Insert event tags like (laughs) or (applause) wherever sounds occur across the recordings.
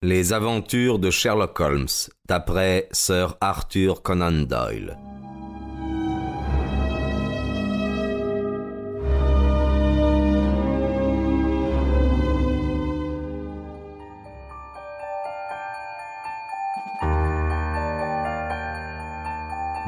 Les aventures de Sherlock Holmes, d'après Sir Arthur Conan Doyle.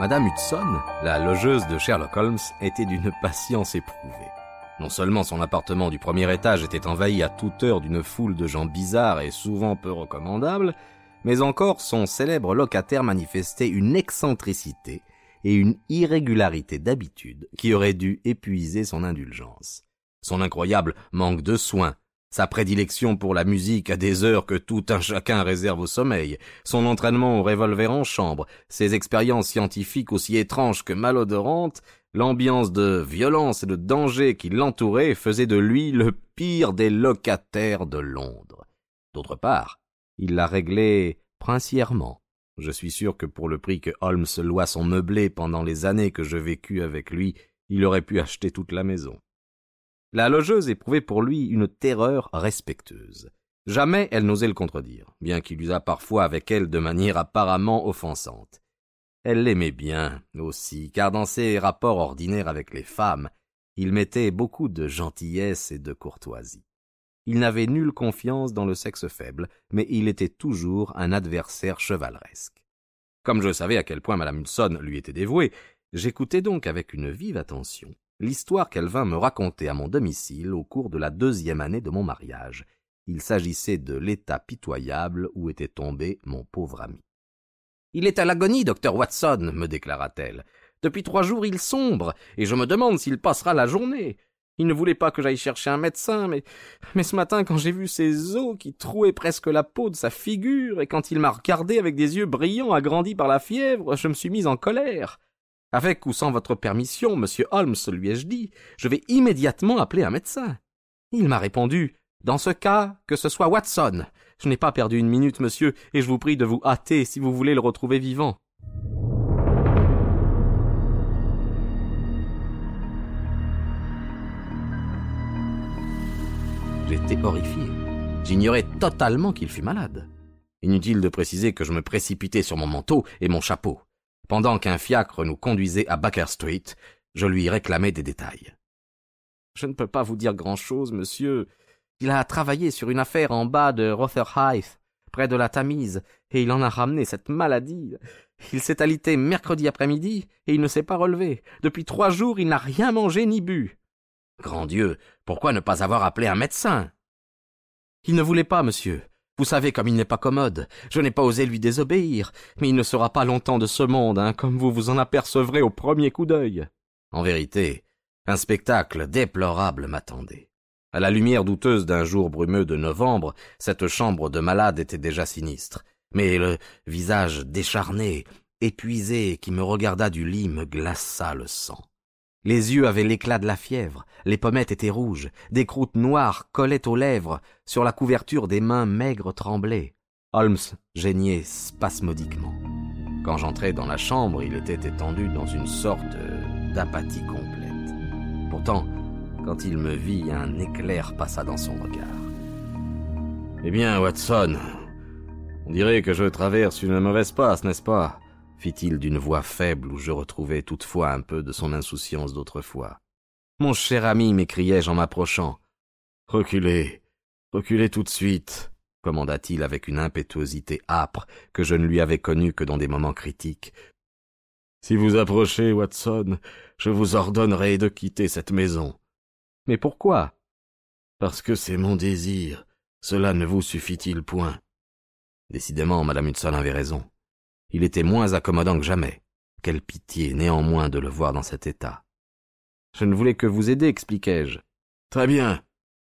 Madame Hudson, la logeuse de Sherlock Holmes, était d'une patience éprouvée. Non seulement son appartement du premier étage était envahi à toute heure d'une foule de gens bizarres et souvent peu recommandables, mais encore son célèbre locataire manifestait une excentricité et une irrégularité d'habitude qui auraient dû épuiser son indulgence. Son incroyable manque de soins, sa prédilection pour la musique à des heures que tout un chacun réserve au sommeil, son entraînement au revolver en chambre, ses expériences scientifiques aussi étranges que malodorantes, l'ambiance de violence et de danger qui l'entourait faisait de lui le pire des locataires de Londres. D'autre part, il la réglait princièrement. Je suis sûr que pour le prix que Holmes loua son meublé pendant les années que je vécus avec lui, il aurait pu acheter toute la maison. La logeuse éprouvait pour lui une terreur respectueuse. Jamais elle n'osait le contredire, bien qu'il usât parfois avec elle de manière apparemment offensante. Elle l'aimait bien aussi, car dans ses rapports ordinaires avec les femmes, il mettait beaucoup de gentillesse et de courtoisie. Il n'avait nulle confiance dans le sexe faible, mais il était toujours un adversaire chevaleresque. Comme je savais à quel point Madame Hudson lui était dévouée, j'écoutais donc avec une vive attention l'histoire qu'elle vint me raconter à mon domicile au cours de la deuxième année de mon mariage. Il s'agissait de l'état pitoyable où était tombé mon pauvre ami. Il est à l'agonie, docteur Watson, me déclara-t-elle. Depuis trois jours il sombre, et je me demande s'il passera la journée. Il ne voulait pas que j'aille chercher un médecin, mais, ce matin, quand j'ai vu ses os qui trouaient presque la peau de sa figure, et quand il m'a regardé avec des yeux brillants agrandis par la fièvre, je me suis mise en colère. Avec ou sans votre permission, monsieur Holmes, lui ai-je dit, je vais immédiatement appeler un médecin. Il m'a répondu, dans ce cas, que ce soit Watson. Je n'ai pas perdu une minute, monsieur, et je vous prie de vous hâter si vous voulez le retrouver vivant. J'étais horrifié. J'ignorais totalement qu'il fût malade. Inutile de préciser que je me précipitai sur mon manteau et mon chapeau. Pendant qu'un fiacre nous conduisait à Baker Street, je lui réclamai des détails. Je ne peux pas vous dire grand-chose, monsieur. Il a travaillé sur une affaire en bas de Rotherhithe, près de la Tamise, et il en a ramené cette maladie. Il s'est alité mercredi après-midi, et il ne s'est pas relevé. Depuis trois jours, il n'a rien mangé ni bu. Grand Dieu, pourquoi ne pas avoir appelé un médecin? Il ne voulait pas, monsieur. Vous savez comme il n'est pas commode. Je n'ai pas osé lui désobéir, mais il ne sera pas longtemps de ce monde, hein, comme vous vous en apercevrez au premier coup d'œil. En vérité, un spectacle déplorable m'attendait. À la lumière douteuse d'un jour brumeux de novembre, cette chambre de malade était déjà sinistre. Mais le visage décharné, épuisé, qui me regarda du lit me glaça le sang. Les yeux avaient l'éclat de la fièvre, les pommettes étaient rouges, des croûtes noires collaient aux lèvres, sur la couverture des mains maigres tremblaient. Holmes geignait spasmodiquement. Quand j'entrai dans la chambre, il était étendu dans une sorte d'apathie complète. Pourtant, quand il me vit, un éclair passa dans son regard. Eh bien, Watson, on dirait que je traverse une mauvaise passe, n'est-ce pas? fit-il d'une voix faible où je retrouvai toutefois un peu de son insouciance d'autrefois. Mon cher ami, m'écriai-je en m'approchant. Reculez, reculez tout de suite, commanda-t-il avec une impétuosité âpre que je ne lui avais connue que dans des moments critiques. Si vous approchez, Watson, je vous ordonnerai de quitter cette maison. Mais pourquoi? Parce que c'est mon désir. Cela ne vous suffit-il point? Décidément, madame Hudson avait raison. Il était moins accommodant que jamais. Quelle pitié, néanmoins, de le voir dans cet état. Je ne voulais que vous aider, expliquai-je. Très bien.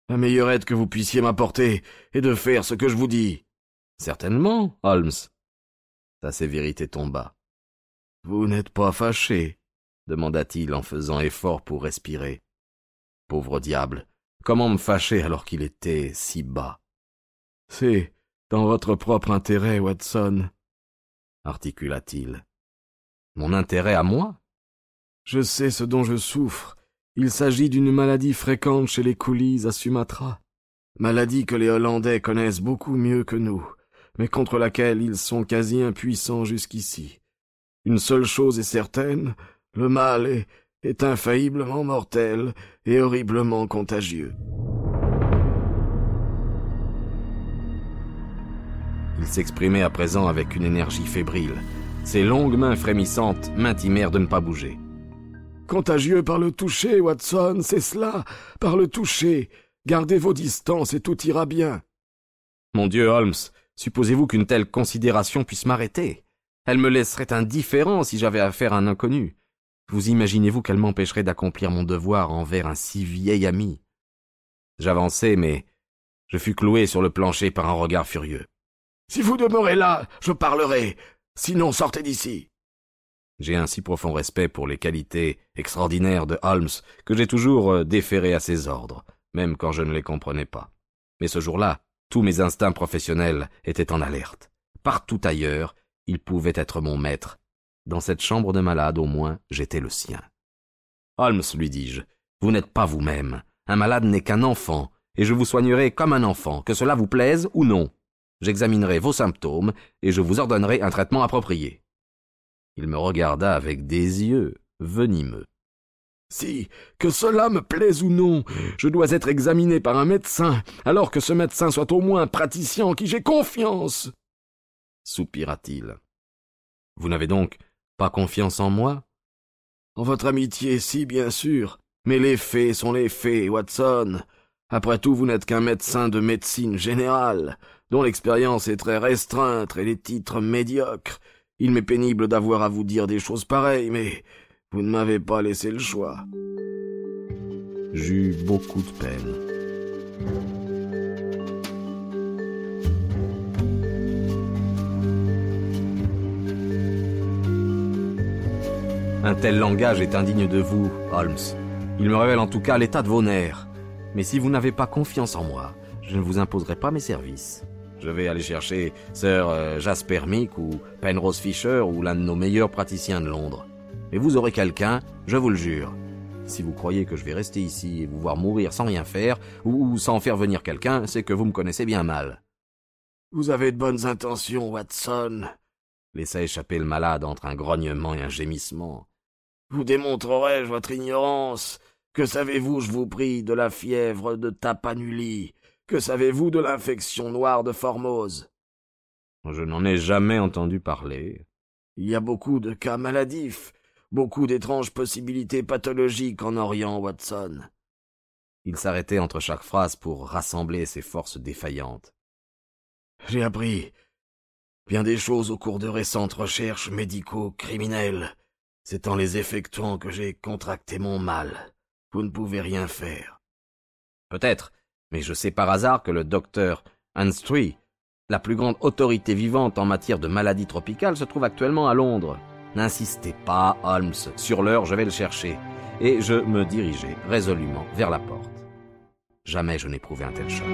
La meilleure aide que vous puissiez m'apporter est de faire ce que je vous dis. Certainement, Holmes. Sa sévérité tomba. Vous n'êtes pas fâché demanda-t-il en faisant effort pour respirer. Pauvre diable, comment me fâcher alors qu'il était si bas? C'est dans votre propre intérêt, Watson, articula-t-il. Mon intérêt à moi? Je sais ce dont je souffre. Il s'agit d'une maladie fréquente chez les coulisses à Sumatra. Maladie que les Hollandais connaissent beaucoup mieux que nous. mais contre laquelle ils sont quasi impuissants jusqu'ici. Une seule chose est certaine, le mal est, est infailliblement mortel et horriblement contagieux. Il s'exprimait à présent avec une énergie fébrile. Ses longues mains frémissantes m'intimèrent de ne pas bouger. Contagieux par le toucher, Watson, c'est cela, par le toucher. Gardez vos distances et tout ira bien. Mon Dieu, Holmes, supposez-vous qu'une telle considération puisse m'arrêter? Elle me laisserait indifférent si j'avais affaire à un inconnu. Vous imaginez-vous qu'elle m'empêcherait d'accomplir mon devoir envers un si vieil ami? J'avançai, mais je fus cloué sur le plancher par un regard furieux. Si vous demeurez là, je parlerai. Sinon, sortez d'ici. J'ai un si profond respect pour les qualités extraordinaires de Holmes que j'ai toujours euh, déféré à ses ordres, même quand je ne les comprenais pas. Mais ce jour-là, tous mes instincts professionnels étaient en alerte. Partout ailleurs, il pouvait être mon maître. Dans cette chambre de malade, au moins, j'étais le sien. Holmes, lui dis-je, vous n'êtes pas vous-même. Un malade n'est qu'un enfant, et je vous soignerai comme un enfant, que cela vous plaise ou non. J'examinerai vos symptômes, et je vous ordonnerai un traitement approprié. Il me regarda avec des yeux venimeux. Si, que cela me plaise ou non, je dois être examiné par un médecin, alors que ce médecin soit au moins un praticien en qui j'ai confiance. Soupira-t-il. Vous n'avez donc pas confiance en moi? En votre amitié, si, bien sûr. Mais les faits sont les faits, Watson. Après tout, vous n'êtes qu'un médecin de médecine générale, dont l'expérience est très restreinte et les titres médiocres. Il m'est pénible d'avoir à vous dire des choses pareilles, mais vous ne m'avez pas laissé le choix. J'eus beaucoup de peine. Un tel langage est indigne de vous, Holmes. Il me révèle en tout cas l'état de vos nerfs. Mais si vous n'avez pas confiance en moi, je ne vous imposerai pas mes services. Je vais aller chercher Sir euh, Jasper Meek ou Penrose Fisher ou l'un de nos meilleurs praticiens de Londres. Et vous aurez quelqu'un, je vous le jure. Si vous croyez que je vais rester ici et vous voir mourir sans rien faire, ou sans faire venir quelqu'un, c'est que vous me connaissez bien mal. Vous avez de bonnes intentions, Watson, laissa échapper le malade entre un grognement et un gémissement. Vous démontrerai-je votre ignorance Que savez-vous, je vous prie, de la fièvre de Tapanuli? Que savez-vous de l'infection noire de Formose? Je n'en ai jamais entendu parler. Il y a beaucoup de cas maladifs, beaucoup d'étranges possibilités pathologiques en Orient, Watson. Il s'arrêtait entre chaque phrase pour rassembler ses forces défaillantes. J'ai appris bien des choses au cours de récentes recherches médico-criminelles. C'est en les effectuant que j'ai contracté mon mal. Vous ne pouvez rien faire. Peut-être, mais je sais par hasard que le docteur Anstree, la plus grande autorité vivante en matière de maladies tropicales, se trouve actuellement à Londres. N'insistez pas, Holmes, sur l'heure je vais le chercher. Et je me dirigeai résolument vers la porte. Jamais je n'éprouvais un tel choc.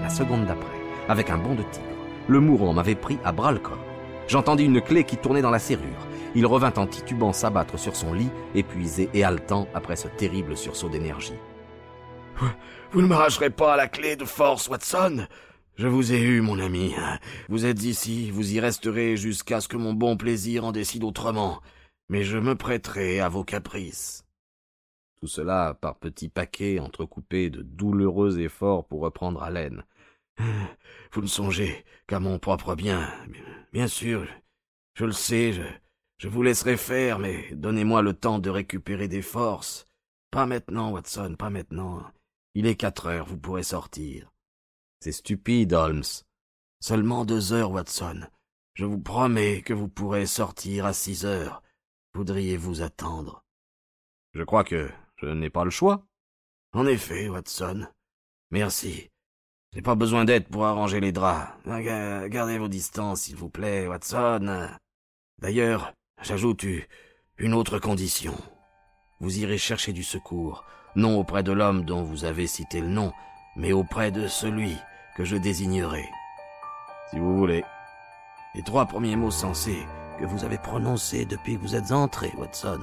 La seconde d'après, avec un bond de tigre, le mourant m'avait pris à bras le corps. J'entendis une clé qui tournait dans la serrure. Il revint en titubant s'abattre sur son lit, épuisé et haletant après ce terrible sursaut d'énergie. Vous ne m'arracherez pas à la clé de force, Watson Je vous ai eu, mon ami. Vous êtes ici, vous y resterez jusqu'à ce que mon bon plaisir en décide autrement. Mais je me prêterai à vos caprices. Tout cela par petits paquets entrecoupés de douloureux efforts pour reprendre haleine. (laughs) Vous ne songez qu'à mon propre bien. Bien sûr, je le sais, je, je vous laisserai faire, mais donnez-moi le temps de récupérer des forces. Pas maintenant, Watson, pas maintenant. Il est quatre heures, vous pourrez sortir. C'est stupide, Holmes. Seulement deux heures, Watson. Je vous promets que vous pourrez sortir à six heures. Voudriez-vous attendre? Je crois que je n'ai pas le choix. En effet, Watson. Merci. Je n'ai pas besoin d'aide pour arranger les draps. Gardez vos distances, s'il vous plaît, Watson. D'ailleurs, J'ajoute une autre condition. Vous irez chercher du secours, non auprès de l'homme dont vous avez cité le nom, mais auprès de celui que je désignerai. Si vous voulez. Les trois premiers mots sensés que vous avez prononcés depuis que vous êtes entré, Watson.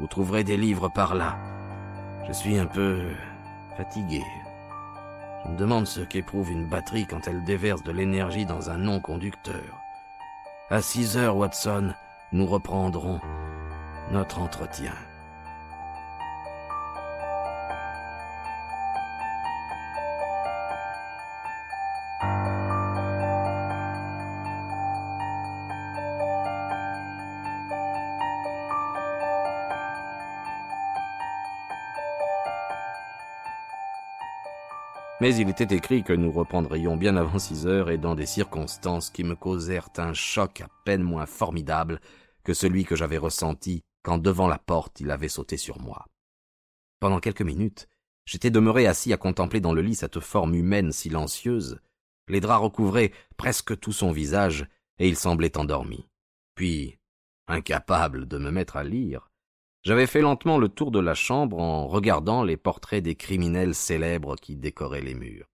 Vous trouverez des livres par là. Je suis un peu fatigué. Demande ce qu'éprouve une batterie quand elle déverse de l'énergie dans un non-conducteur. À six heures, Watson, nous reprendrons notre entretien. Mais il était écrit que nous reprendrions bien avant six heures et dans des circonstances qui me causèrent un choc à peine moins formidable que celui que j'avais ressenti quand devant la porte il avait sauté sur moi. Pendant quelques minutes, j'étais demeuré assis à contempler dans le lit cette forme humaine silencieuse. Les draps recouvraient presque tout son visage, et il semblait endormi. Puis, incapable de me mettre à lire, j'avais fait lentement le tour de la chambre en regardant les portraits des criminels célèbres qui décoraient les murs.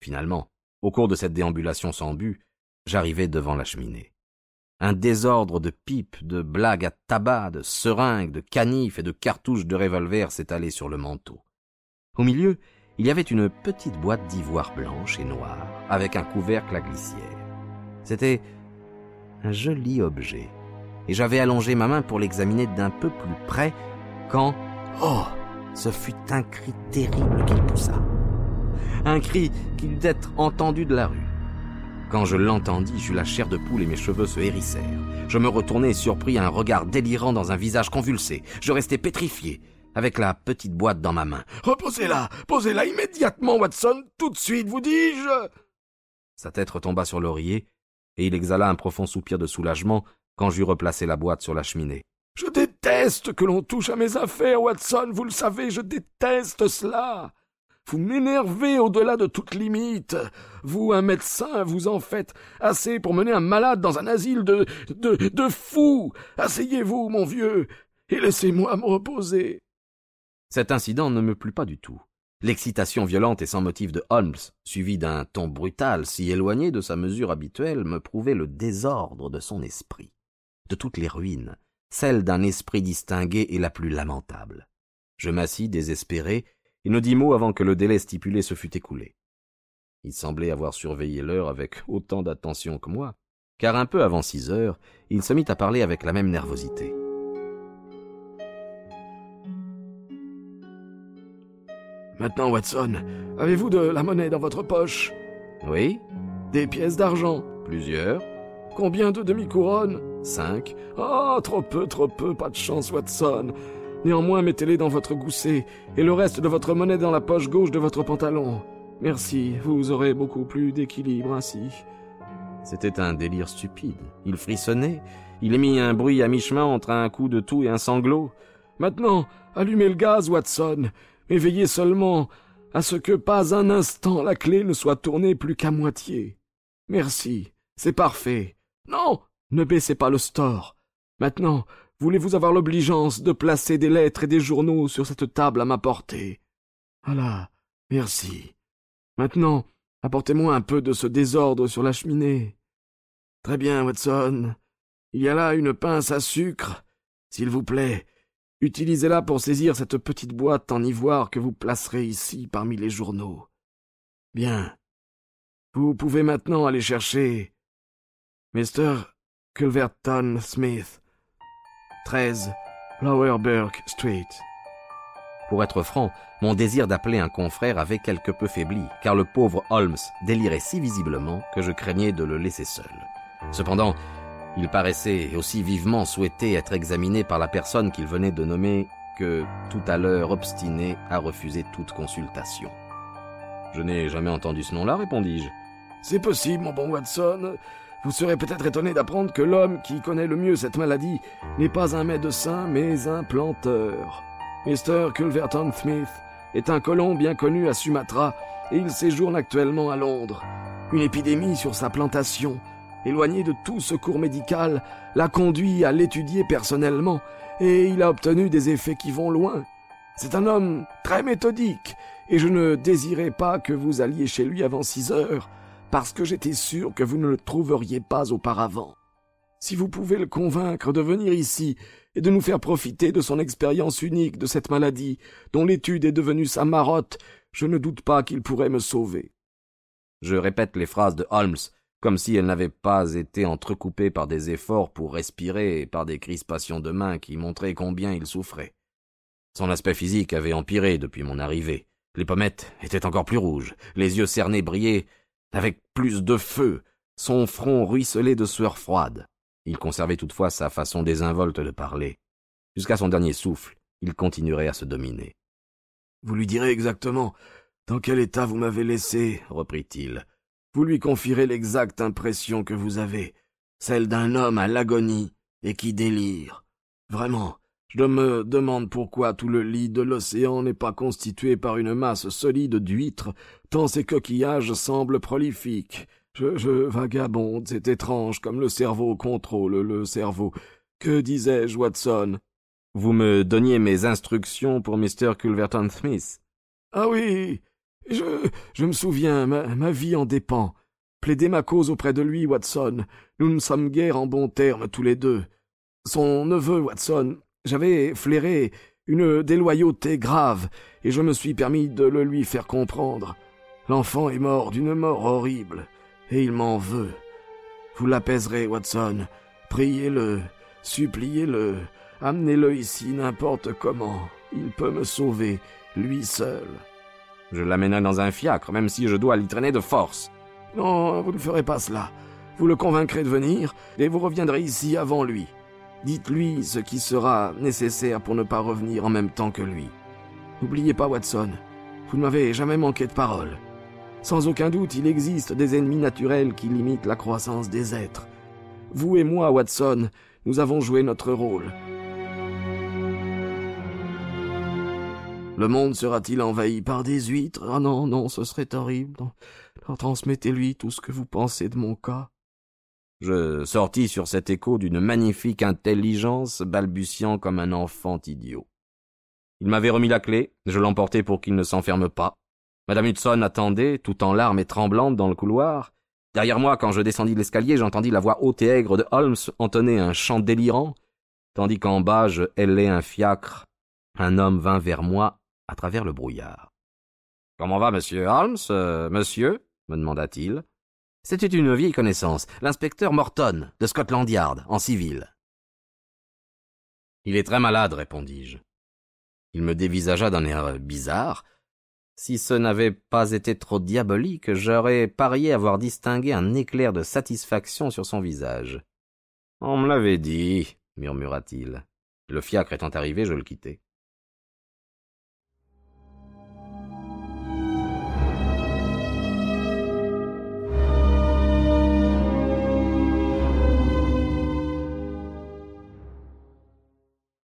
Finalement, au cours de cette déambulation sans but, j'arrivai devant la cheminée. Un désordre de pipes, de blagues à tabac, de seringues, de canifs et de cartouches de revolver s'étalait sur le manteau. Au milieu, il y avait une petite boîte d'ivoire blanche et noire, avec un couvercle à glissière. C'était un joli objet et j'avais allongé ma main pour l'examiner d'un peu plus près, quand... Oh Ce fut un cri terrible qu'il poussa. Un cri qui dut être entendu de la rue. Quand je l'entendis, j'eus la chair de poule et mes cheveux se hérissèrent. Je me retournai et surpris un regard délirant dans un visage convulsé. Je restai pétrifié, avec la petite boîte dans ma main. Reposez-la Posez-la immédiatement, Watson Tout de suite, vous dis-je Sa tête retomba sur l'oreiller, et il exhala un profond soupir de soulagement quand j'eus replacé la boîte sur la cheminée. Je déteste que l'on touche à mes affaires, Watson, vous le savez, je déteste cela. Vous m'énervez au-delà de toute limite. Vous, un médecin, vous en faites assez pour mener un malade dans un asile de, de, de fous. Asseyez-vous, mon vieux, et laissez-moi me reposer. Cet incident ne me plut pas du tout. L'excitation violente et sans motif de Holmes, suivie d'un ton brutal si éloigné de sa mesure habituelle, me prouvait le désordre de son esprit de toutes les ruines, celle d'un esprit distingué est la plus lamentable. Je m'assis désespéré et ne dis mot avant que le délai stipulé se fût écoulé. Il semblait avoir surveillé l'heure avec autant d'attention que moi, car un peu avant six heures, il se mit à parler avec la même nervosité. Maintenant, Watson, avez-vous de la monnaie dans votre poche? Oui. Des pièces d'argent? Plusieurs. Combien de demi-couronnes? Cinq. Ah, trop peu, trop peu, pas de chance, Watson. Néanmoins, mettez-les dans votre gousset, et le reste de votre monnaie dans la poche gauche de votre pantalon. Merci, vous aurez beaucoup plus d'équilibre ainsi. C'était un délire stupide. Il frissonnait. Il émit un bruit à mi-chemin entre un coup de toux et un sanglot. Maintenant, allumez le gaz, Watson, mais veillez seulement à ce que pas un instant la clé ne soit tournée plus qu'à moitié. Merci, c'est parfait. Non, ne baissez pas le store. Maintenant, voulez-vous avoir l'obligeance de placer des lettres et des journaux sur cette table à ma portée? Voilà, merci. Maintenant, apportez-moi un peu de ce désordre sur la cheminée. Très bien, Watson. Il y a là une pince à sucre. S'il vous plaît, utilisez-la pour saisir cette petite boîte en ivoire que vous placerez ici parmi les journaux. Bien. Vous pouvez maintenant aller chercher. Mister Culverton Smith, 13 Lowerburg Street. Pour être franc, mon désir d'appeler un confrère avait quelque peu faibli, car le pauvre Holmes délirait si visiblement que je craignais de le laisser seul. Cependant, il paraissait aussi vivement souhaiter être examiné par la personne qu'il venait de nommer que, tout à l'heure obstiné à refuser toute consultation. Je n'ai jamais entendu ce nom-là, répondis-je. C'est possible, mon bon Watson. Vous serez peut-être étonné d'apprendre que l'homme qui connaît le mieux cette maladie n'est pas un médecin, mais un planteur. Mr. Culverton Smith est un colon bien connu à Sumatra et il séjourne actuellement à Londres. Une épidémie sur sa plantation, éloigné de tout secours médical, l'a conduit à l'étudier personnellement et il a obtenu des effets qui vont loin. C'est un homme très méthodique et je ne désirais pas que vous alliez chez lui avant six heures parce que j'étais sûr que vous ne le trouveriez pas auparavant. Si vous pouvez le convaincre de venir ici et de nous faire profiter de son expérience unique de cette maladie, dont l'étude est devenue sa marotte, Je ne doute pas qu'il pourrait me sauver. Je répète les phrases de Holmes, comme si elles n'avaient pas été entrecoupées par des efforts pour respirer et par des crispations de mains qui montraient combien il souffrait. Son aspect physique avait empiré depuis mon arrivée. Les pommettes étaient encore plus rouges, les yeux cernés brillaient avec plus de feu, son front ruisselait de sueur froide. Il conservait toutefois sa façon désinvolte de parler. Jusqu'à son dernier souffle, il continuerait à se dominer. Vous lui direz exactement dans quel état vous m'avez laissé, reprit-il. Vous lui confierez l'exacte impression que vous avez, celle d'un homme à l'agonie et qui délire. Vraiment, je me demande pourquoi tout le lit de l'océan n'est pas constitué par une masse solide d'huîtres, tant ces coquillages semblent prolifiques. Je, je vagabonde, c'est étrange comme le cerveau contrôle le cerveau. Que disais-je, Watson? Vous me donniez mes instructions pour Mr. Culverton Smith. Ah oui. Je, je me souviens, ma, ma vie en dépend. Plaidez ma cause auprès de lui, Watson. Nous ne sommes guère en bons termes tous les deux. Son neveu, Watson, j'avais flairé une déloyauté grave, et je me suis permis de le lui faire comprendre. L'enfant est mort d'une mort horrible, et il m'en veut. Vous l'apaiserez, Watson. Priez-le, suppliez-le, amenez-le ici n'importe comment. Il peut me sauver, lui seul. Je l'amènerai dans un fiacre, même si je dois l'y traîner de force. Non, vous ne ferez pas cela. Vous le convaincrez de venir, et vous reviendrez ici avant lui. Dites-lui ce qui sera nécessaire pour ne pas revenir en même temps que lui. N'oubliez pas, Watson, vous ne m'avez jamais manqué de parole. Sans aucun doute, il existe des ennemis naturels qui limitent la croissance des êtres. Vous et moi, Watson, nous avons joué notre rôle. Le monde sera-t-il envahi par des huîtres? Ah non, non, ce serait horrible. Transmettez-lui tout ce que vous pensez de mon cas. Je sortis sur cet écho d'une magnifique intelligence, balbutiant comme un enfant idiot. Il m'avait remis la clé, je l'emportai pour qu'il ne s'enferme pas. Madame Hudson attendait, tout en larmes et tremblante, dans le couloir. Derrière moi, quand je descendis l'escalier, j'entendis la voix haute et aigre de Holmes entonner un chant délirant, tandis qu'en bas je hélais un fiacre. Un homme vint vers moi à travers le brouillard. Comment va, monsieur Holmes, euh, monsieur? me demanda-t-il. C'était une vieille connaissance, l'inspecteur Morton, de Scotland Yard, en civil. Il est très malade, répondis-je. Il me dévisagea d'un air bizarre. Si ce n'avait pas été trop diabolique, j'aurais parié avoir distingué un éclair de satisfaction sur son visage. On me l'avait dit, murmura-t-il. Le fiacre étant arrivé, je le quittai.